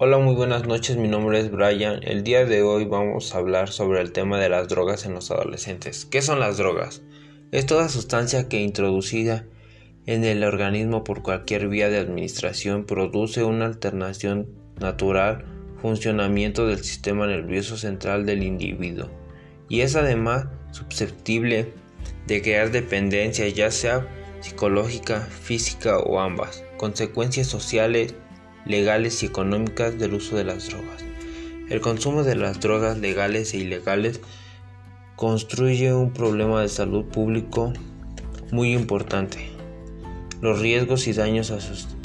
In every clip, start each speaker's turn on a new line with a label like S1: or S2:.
S1: Hola, muy buenas noches, mi nombre es Brian. El día de hoy vamos a hablar sobre el tema de las drogas en los adolescentes. ¿Qué son las drogas? Es toda sustancia que introducida en el organismo por cualquier vía de administración produce una alternación natural funcionamiento del sistema nervioso central del individuo y es además susceptible de crear dependencia ya sea psicológica, física o ambas, consecuencias sociales, legales y económicas del uso de las drogas. El consumo de las drogas legales e ilegales construye un problema de salud público muy importante. Los riesgos y daños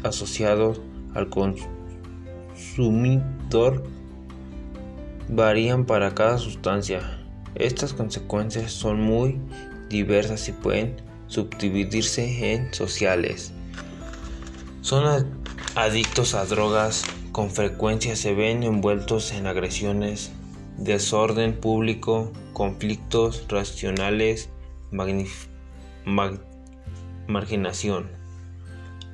S1: asociados al consumidor varían para cada sustancia. Estas consecuencias son muy diversas y pueden subdividirse en sociales. Son adictos a drogas, con frecuencia se ven envueltos en agresiones, desorden público, conflictos racionales, marginación.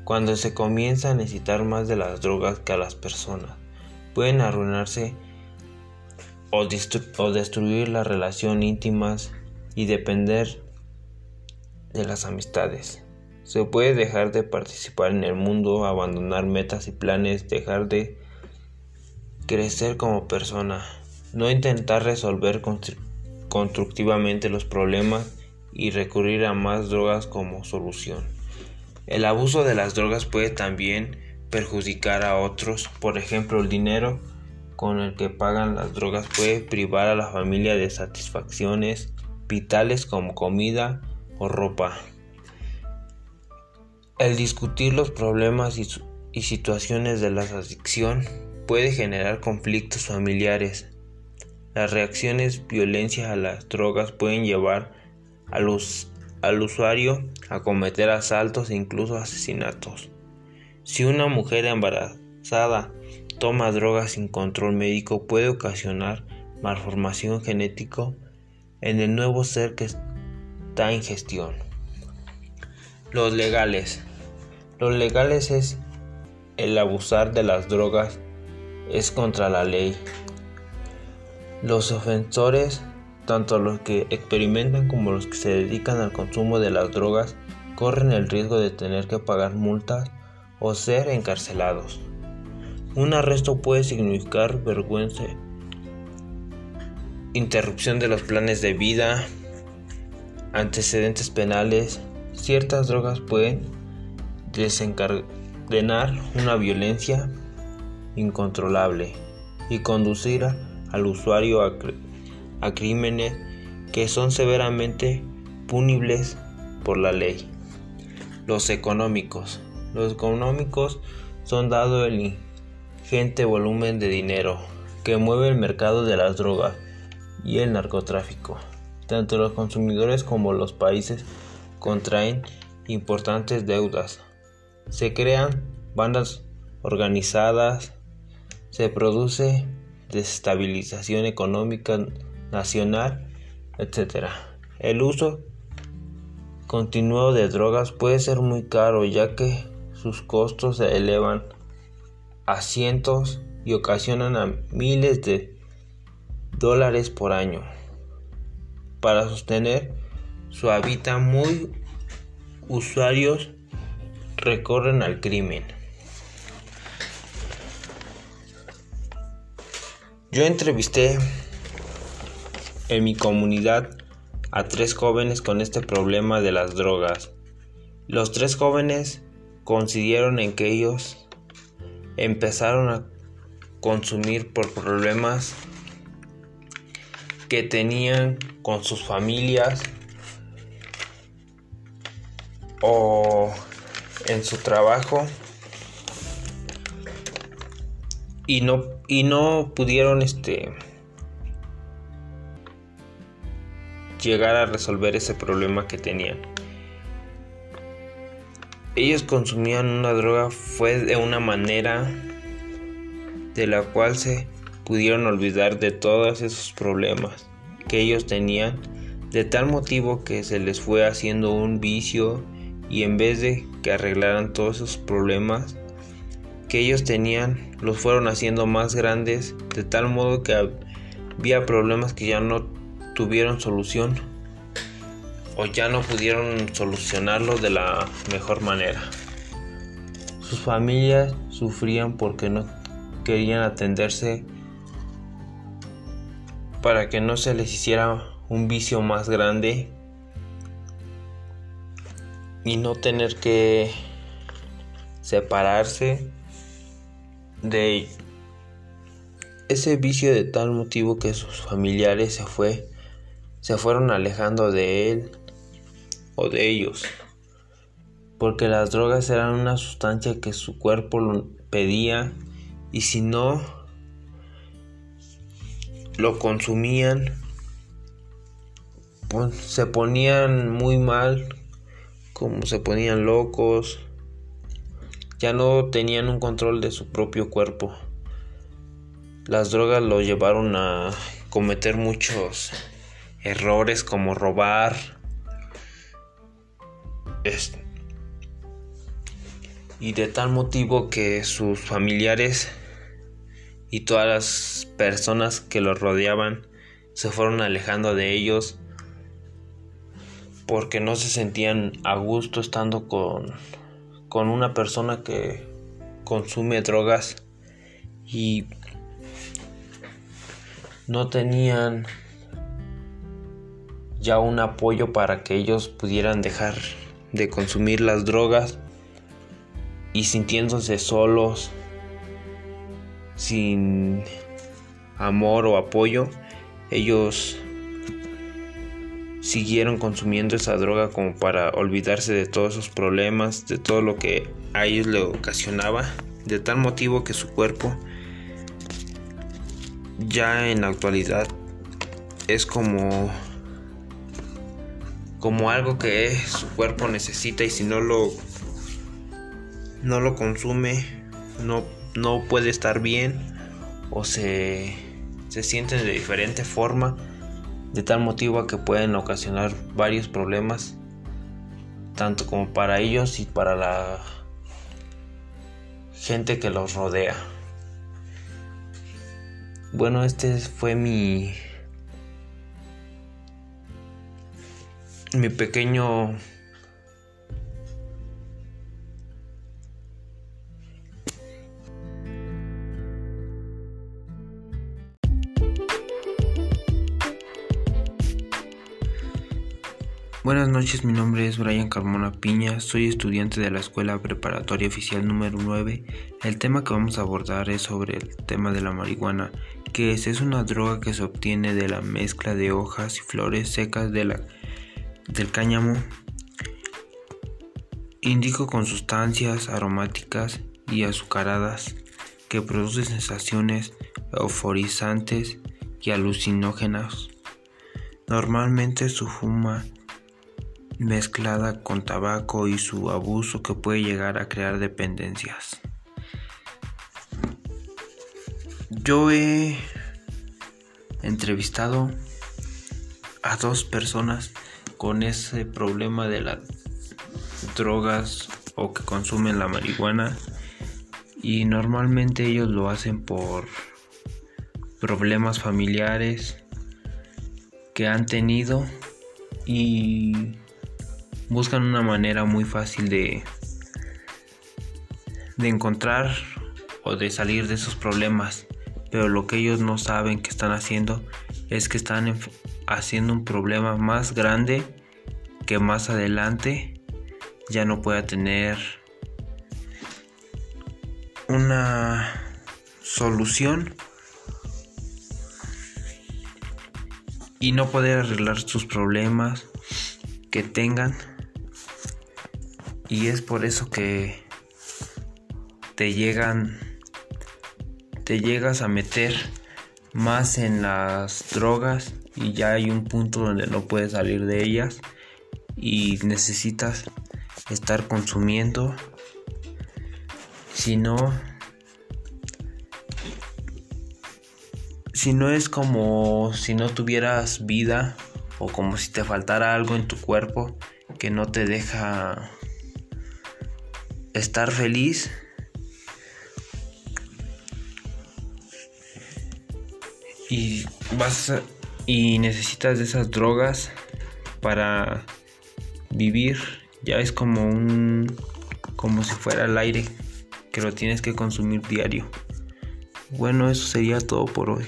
S1: Cuando se comienza a necesitar más de las drogas que a las personas, pueden arruinarse o, o destruir las relaciones íntimas y depender de las amistades. Se puede dejar de participar en el mundo, abandonar metas y planes, dejar de crecer como persona, no intentar resolver constructivamente los problemas y recurrir a más drogas como solución. El abuso de las drogas puede también perjudicar a otros, por ejemplo el dinero con el que pagan las drogas puede privar a la familia de satisfacciones vitales como comida o ropa. El discutir los problemas y, situaciones de la adicción puede generar conflictos familiares. Las reacciones violencia a las drogas pueden llevar al, al usuario a cometer asaltos e incluso asesinatos. Si una mujer embarazada toma drogas sin control médico puede ocasionar malformación genética en el nuevo ser que está en gestión. Los legales. Los legales es el abusar de las drogas es contra la ley. Los ofensores, tanto los que experimentan como los que se dedican al consumo de las drogas, corren el riesgo de tener que pagar multas o ser encarcelados. Un arresto puede significar vergüenza, interrupción de los planes de vida, antecedentes penales. Ciertas drogas pueden desencadenar una violencia incontrolable y conducir al usuario a, crímenes que son severamente punibles por la ley. Los económicos. Los económicos son dado el ingente volumen de dinero que mueve el mercado de las drogas y el narcotráfico. Tanto los consumidores como los países contraen importantes deudas se crean bandas organizadas, se produce desestabilización económica nacional, etc. El uso continuo de drogas puede ser muy caro ya que sus costos se elevan a cientos y ocasionan a miles de dólares por año. Para sostener su hábitat muy usuarios recorren al crimen. Yo entrevisté en mi comunidad a tres jóvenes con este problema de las drogas. Los tres jóvenes coincidieron en que ellos empezaron a consumir por problemas que tenían con sus familias o en su trabajo y no y no pudieron este llegar a resolver ese problema que tenían. Ellos consumían una droga fue de una manera de la cual se pudieron olvidar de todos esos problemas que ellos tenían de tal motivo que se les fue haciendo un vicio y en vez de que arreglaran todos esos problemas, que ellos tenían los fueron haciendo más grandes de tal modo que había problemas que ya no tuvieron solución o ya no pudieron solucionarlo de la mejor manera. Sus familias sufrían porque no querían atenderse para que no se les hiciera un vicio más grande y no tener que separarse de ese vicio de tal motivo que sus familiares se fue se fueron alejando de él o de ellos. Porque las drogas eran una sustancia que su cuerpo lo pedía y si no lo consumían pues, se ponían muy mal como se ponían locos ya no tenían un control de su propio cuerpo. Las drogas lo llevaron a cometer muchos errores como robar. y de tal motivo que sus familiares y todas las personas que los rodeaban se fueron alejando de ellos porque no se sentían a gusto estando con con una persona que consume drogas y no tenían ya un apoyo para que ellos pudieran dejar de consumir las drogas y sintiéndose solos sin amor o apoyo ellos siguieron consumiendo esa droga como para olvidarse de todos esos problemas, de todo lo que a ellos le ocasionaba, de tal motivo que su cuerpo ya en la actualidad es como como algo que su cuerpo necesita y si no lo no lo consume no no puede estar bien o se se siente de diferente forma de tal motivo que pueden ocasionar varios problemas, tanto como para ellos y para la gente que los rodea. Bueno, este fue mi mi pequeño Buenas noches, mi nombre es Brian Carmona Piña, soy estudiante de la Escuela Preparatoria Oficial número 9. El tema que vamos a abordar es sobre el tema de la marihuana, que es, es una droga que se obtiene de la mezcla de hojas y flores secas de la, del cáñamo. Indico con sustancias aromáticas y azucaradas que produce sensaciones euforizantes y alucinógenas. Normalmente su fuma mezclada con tabaco y su abuso que puede llegar a crear dependencias. Yo he entrevistado a dos personas con ese problema de las drogas o que consumen la marihuana y normalmente ellos lo hacen por problemas familiares que han tenido y buscan una manera muy fácil de, de encontrar o de salir de esos problemas. Pero lo que ellos no saben que están haciendo es que están haciendo un problema más grande que más adelante ya no pueda tener una solución y no poder arreglar sus problemas que tengan y es por eso que te llegan, te llegas a meter más en las drogas y ya hay un punto donde no puedes salir de ellas y necesitas estar consumiendo. Si no, si no es como si no tuvieras vida o como si te faltara algo en tu cuerpo que no te deja estar feliz. Y vas y necesitas de esas drogas para vivir. Ya es como un como si fuera el aire que lo tienes que consumir diario. Bueno, eso sería todo por hoy.